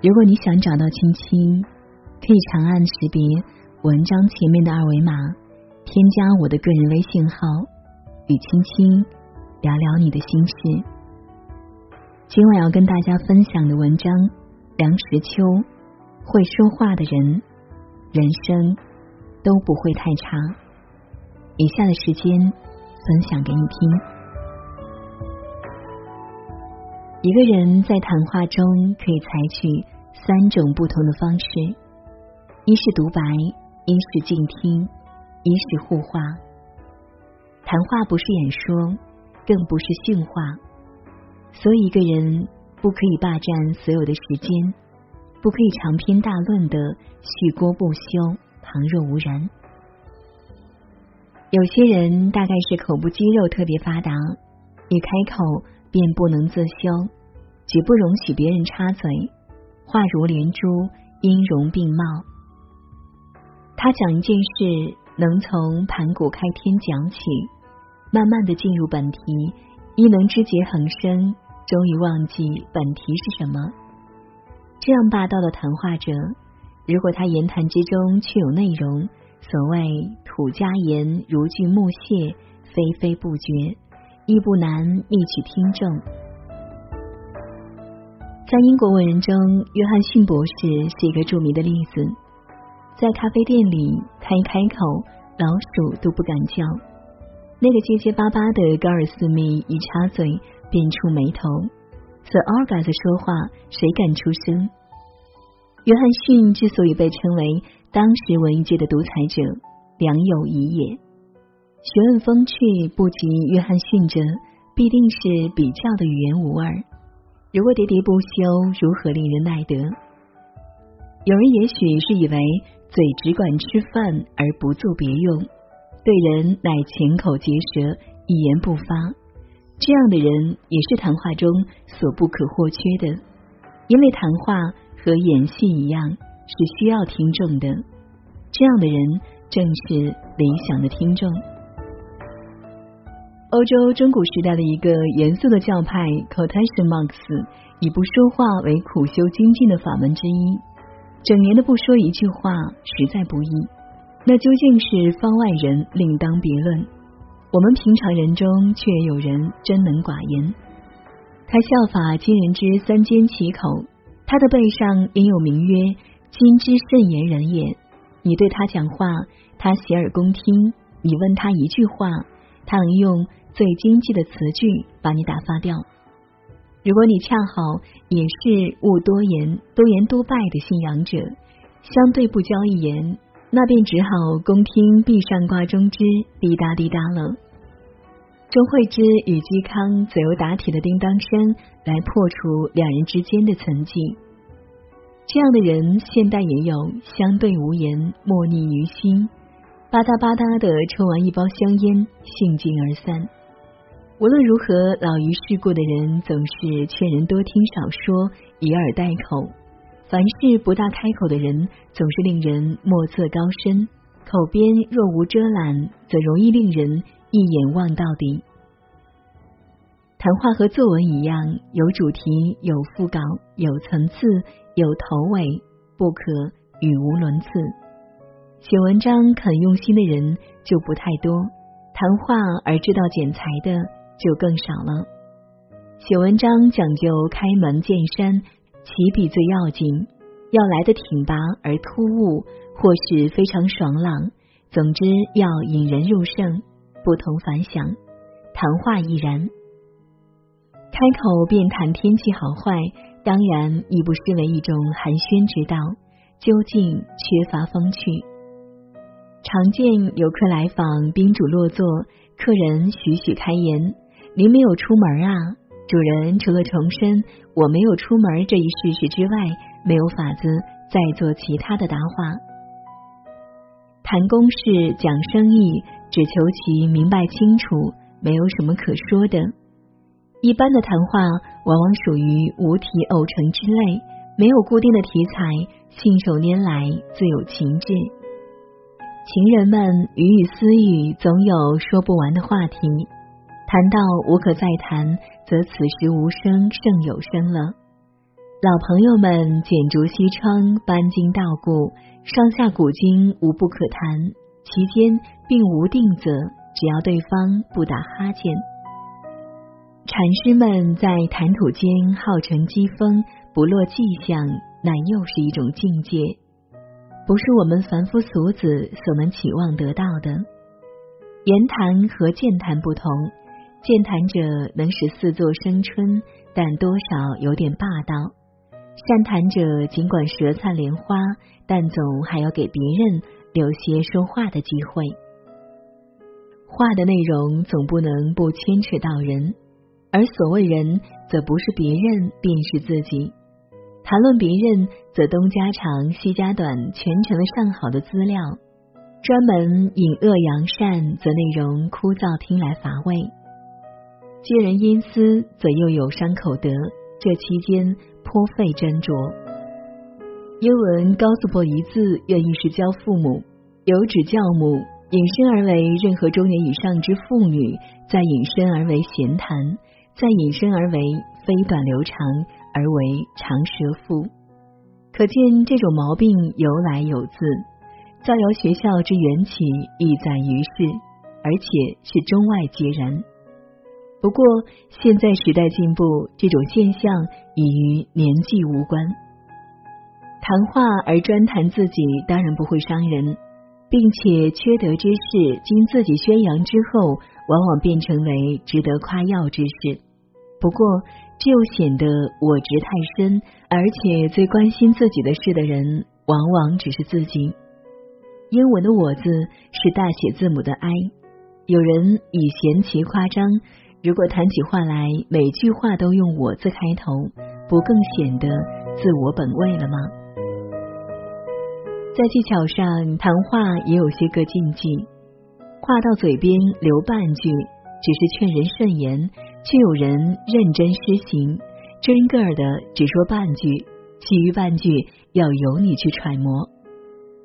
如果你想找到青青，可以长按识别文章前面的二维码，添加我的个人微信号，与青青聊聊你的心事。今晚要跟大家分享的文章，梁实秋，会说话的人，人生都不会太差。以下的时间分享给你听。一个人在谈话中可以采取。三种不同的方式：一是独白，一是静听，一是互话。谈话不是演说，更不是训话，所以一个人不可以霸占所有的时间，不可以长篇大论的续锅不休，旁若无人。有些人大概是口部肌肉特别发达，一开口便不能自修，绝不容许别人插嘴。话如连珠，音容并茂。他讲一件事，能从盘古开天讲起，慢慢的进入本题，亦能枝节横生，终于忘记本题是什么。这样霸道的谈话者，如果他言谈之中却有内容，所谓土家言，如锯木屑，非非不绝，亦不难觅取听证。在英国文人中，约翰逊博士是一个著名的例子。在咖啡店里，他一开口，老鼠都不敢叫。那个结结巴巴的高尔斯密一插嘴，便触眉头。此 a r g a s 说话，谁敢出声？约翰逊之所以被称为当时文艺界的独裁者，良有疑也。学问风趣不及约翰逊者，必定是比较的语言无二。如果喋喋不休，如何令人耐得？有人也许是以为嘴只管吃饭而不做别用，对人乃浅口结舌，一言不发。这样的人也是谈话中所不可或缺的，因为谈话和演戏一样，是需要听众的。这样的人正是理想的听众。欧洲中古时代的一个严肃的教派 cotation Monks，以不说话为苦修精进的法门之一。整年的不说一句话，实在不易。那究竟是方外人另当别论，我们平常人中却有人真能寡言。他效法今人之三缄其口，他的背上也有名曰“今之慎言人也”。你对他讲话，他洗耳恭听；你问他一句话，他能用。最经济的词句把你打发掉。如果你恰好也是勿多言、多言多败的信仰者，相对不交一言，那便只好恭听壁上挂钟之滴答滴答了。钟慧之与嵇康则由打铁的叮当声来破除两人之间的存寂。这样的人，现代也有，相对无言，默逆于心，吧嗒吧嗒的抽完一包香烟，兴尽而散。无论如何，老于世故的人总是劝人多听少说，以耳代口；凡事不大开口的人，总是令人莫测高深。口边若无遮拦，则容易令人一眼望到底。谈话和作文一样，有主题，有副稿，有层次，有头尾，不可语无伦次。写文章肯用心的人就不太多，谈话而知道剪裁的。就更少了。写文章讲究开门见山，起笔最要紧，要来的挺拔而突兀，或是非常爽朗。总之要引人入胜，不同凡响。谈话亦然，开口便谈天气好坏，当然亦不失为一种寒暄之道。究竟缺乏风趣。常见游客来访，宾主落座，客人徐徐开言。您没有出门啊，主人。除了重申我没有出门这一事实之外，没有法子再做其他的答话。谈公事、讲生意，只求其明白清楚，没有什么可说的。一般的谈话往往属于无题偶成之类，没有固定的题材，信手拈来，自有情致。情人们语语私语，总有说不完的话题。谈到无可再谈，则此时无声胜有声了。老朋友们剪竹西窗，搬经道故，上下古今无不可谈，其间并无定则，只要对方不打哈欠。禅师们在谈吐间号称机锋，不落迹象，乃又是一种境界，不是我们凡夫俗子所能期望得到的。言谈和健谈不同。健谈者能使四座生春，但多少有点霸道；善谈者尽管舌灿莲花，但总还要给别人留些说话的机会。话的内容总不能不牵扯到人，而所谓人，则不是别人，便是自己。谈论别人，则东家长西家短，全成了上好的资料；专门引恶扬善，则内容枯燥，听来乏味。揭人因私，则又有伤口德，这期间颇费斟酌。英文告诉过一字，愿意是教父母，有指教母，引申而为任何中年以上之妇女，再引申而为闲谈，再引申而为非短流长而为长舌妇。可见这种毛病由来有自，造谣学校之缘起亦在于世，而且是中外皆然。不过，现在时代进步，这种现象已与年纪无关。谈话而专谈自己，当然不会伤人，并且缺德之事，经自己宣扬之后，往往变成为值得夸耀之事。不过，这又显得我执太深，而且最关心自己的事的人，往往只是自己。英文的“我”字是大写字母的 I，有人以嫌其夸张。如果谈起话来，每句话都用“我”字开头，不更显得自我本位了吗？在技巧上，谈话也有些个禁忌。话到嘴边留半句，只是劝人慎言，却有人认真施行，真个儿的只说半句，其余半句要由你去揣摩。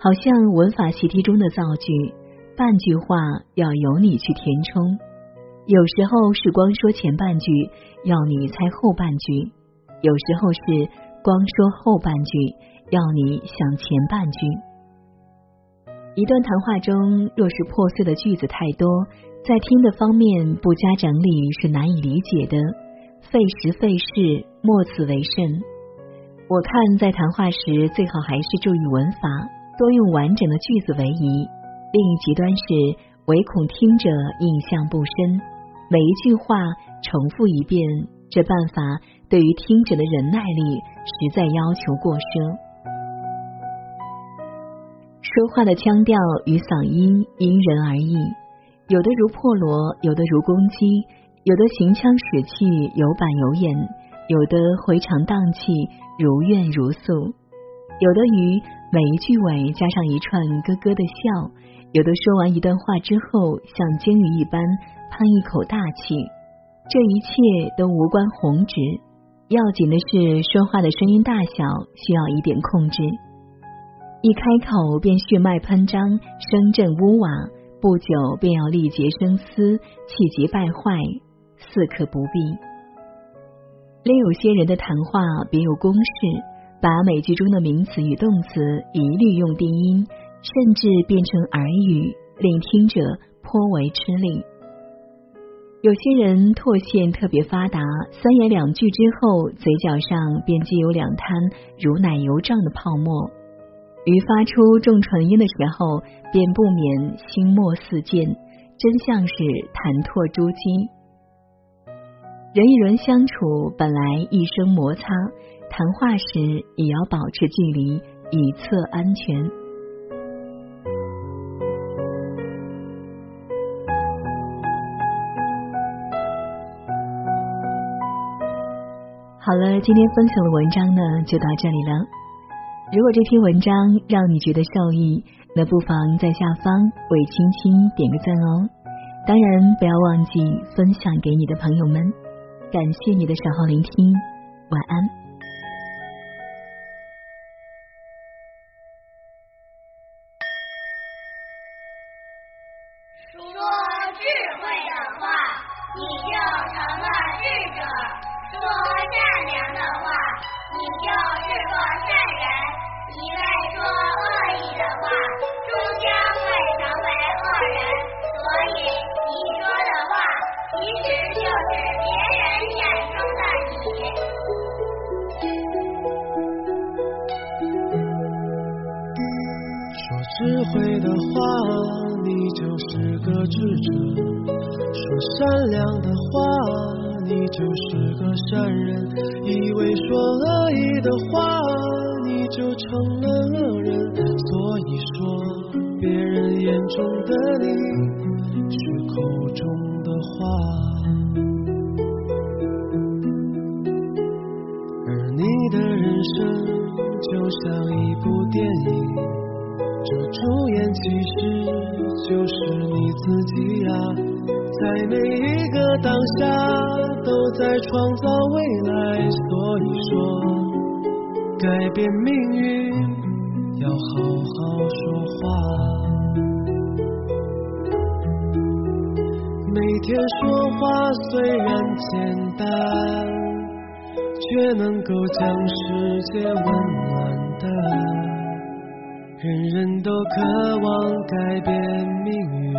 好像文法习题中的造句，半句话要由你去填充。有时候是光说前半句，要你猜后半句；有时候是光说后半句，要你想前半句。一段谈话中，若是破碎的句子太多，在听的方面不加整理是难以理解的，费时费事，莫此为甚。我看在谈话时，最好还是注意文法，多用完整的句子为宜。另一极端是，唯恐听者印象不深。每一句话重复一遍，这办法对于听者的忍耐力实在要求过奢。说话的腔调与嗓音因人而异，有的如破锣，有的如公鸡，有的行腔使气有板有眼，有的回肠荡气如怨如诉，有的于每一句尾加上一串咯咯的笑，有的说完一段话之后像鲸鱼一般。叹一口大气，这一切都无关宏旨，要紧的是说话的声音大小需要一点控制。一开口便血脉喷张，声震屋瓦，不久便要力竭声嘶，气急败坏，似可不必。另有些人的谈话别有公式，把每句中的名词与动词一律用低音，甚至变成耳语，令听者颇为吃力。有些人唾腺特别发达，三言两句之后，嘴角上便积有两滩如奶油状的泡沫，于发出重唇音的时候，便不免心墨四溅，真像是弹唾珠玑。人与人相处本来一生摩擦，谈话时也要保持距离，以测安全。好了，今天分享的文章呢就到这里了。如果这篇文章让你觉得受益，那不妨在下方为青青点个赞哦。当然，不要忘记分享给你的朋友们。感谢你的守候聆听，晚安。别人眼中的你说智慧的话，你就是个智者；说善良的话，你就是个善人；以为说恶意的话，你就成了恶人。所以说，别人眼中的你，是口中在每一个当下都在创造未来，所以说改变命运要好好说话。每天说话虽然简单，却能够将世界温暖的。人人都渴望改变命运，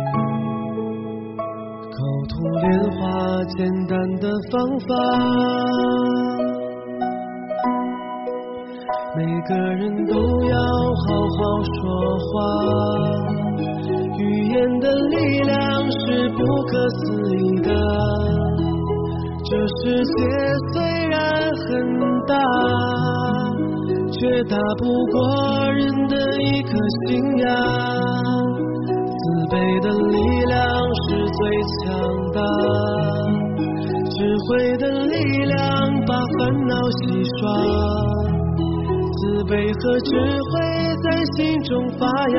口吐莲花，简单的方法。每个人都要好好说话，语言的力量是不可思议的。这世界虽然很大。却打不过人的一颗心呀！慈悲的力量最强大，智慧的力量把烦恼洗刷，慈悲和智慧在心中发芽，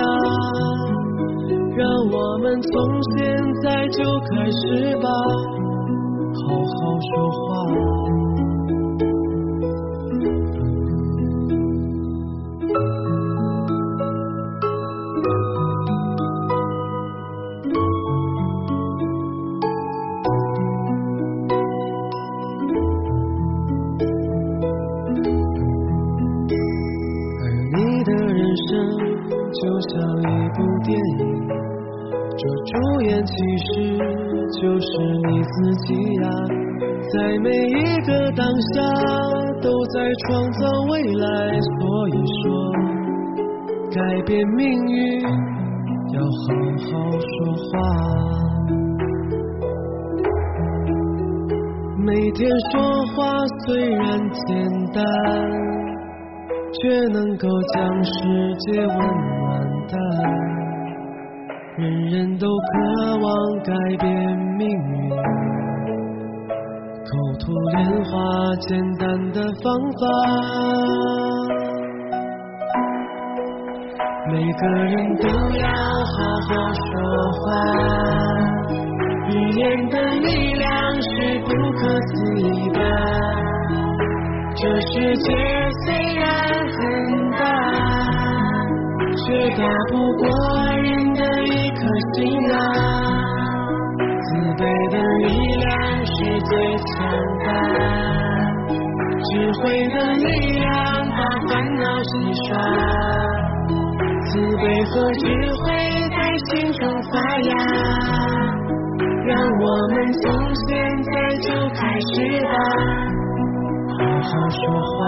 让我们从现在就开始吧，好好说话。人生就像一部电影这主演其实就是你自己呀在每一个当下都在创造未来所以说改变命运要好好说话。每天说话虽然简单却能够将世界温暖的。人人都渴望改变命运。口吐莲花，简单的方法。每个人都要好好说话，语言的力量是不可思议的。这世界却打不过人的一颗心啊。慈悲的力量是最强大，智慧的力量把烦恼洗刷，慈悲和智慧在心中发芽，让我们从现在就开始吧，好好说话。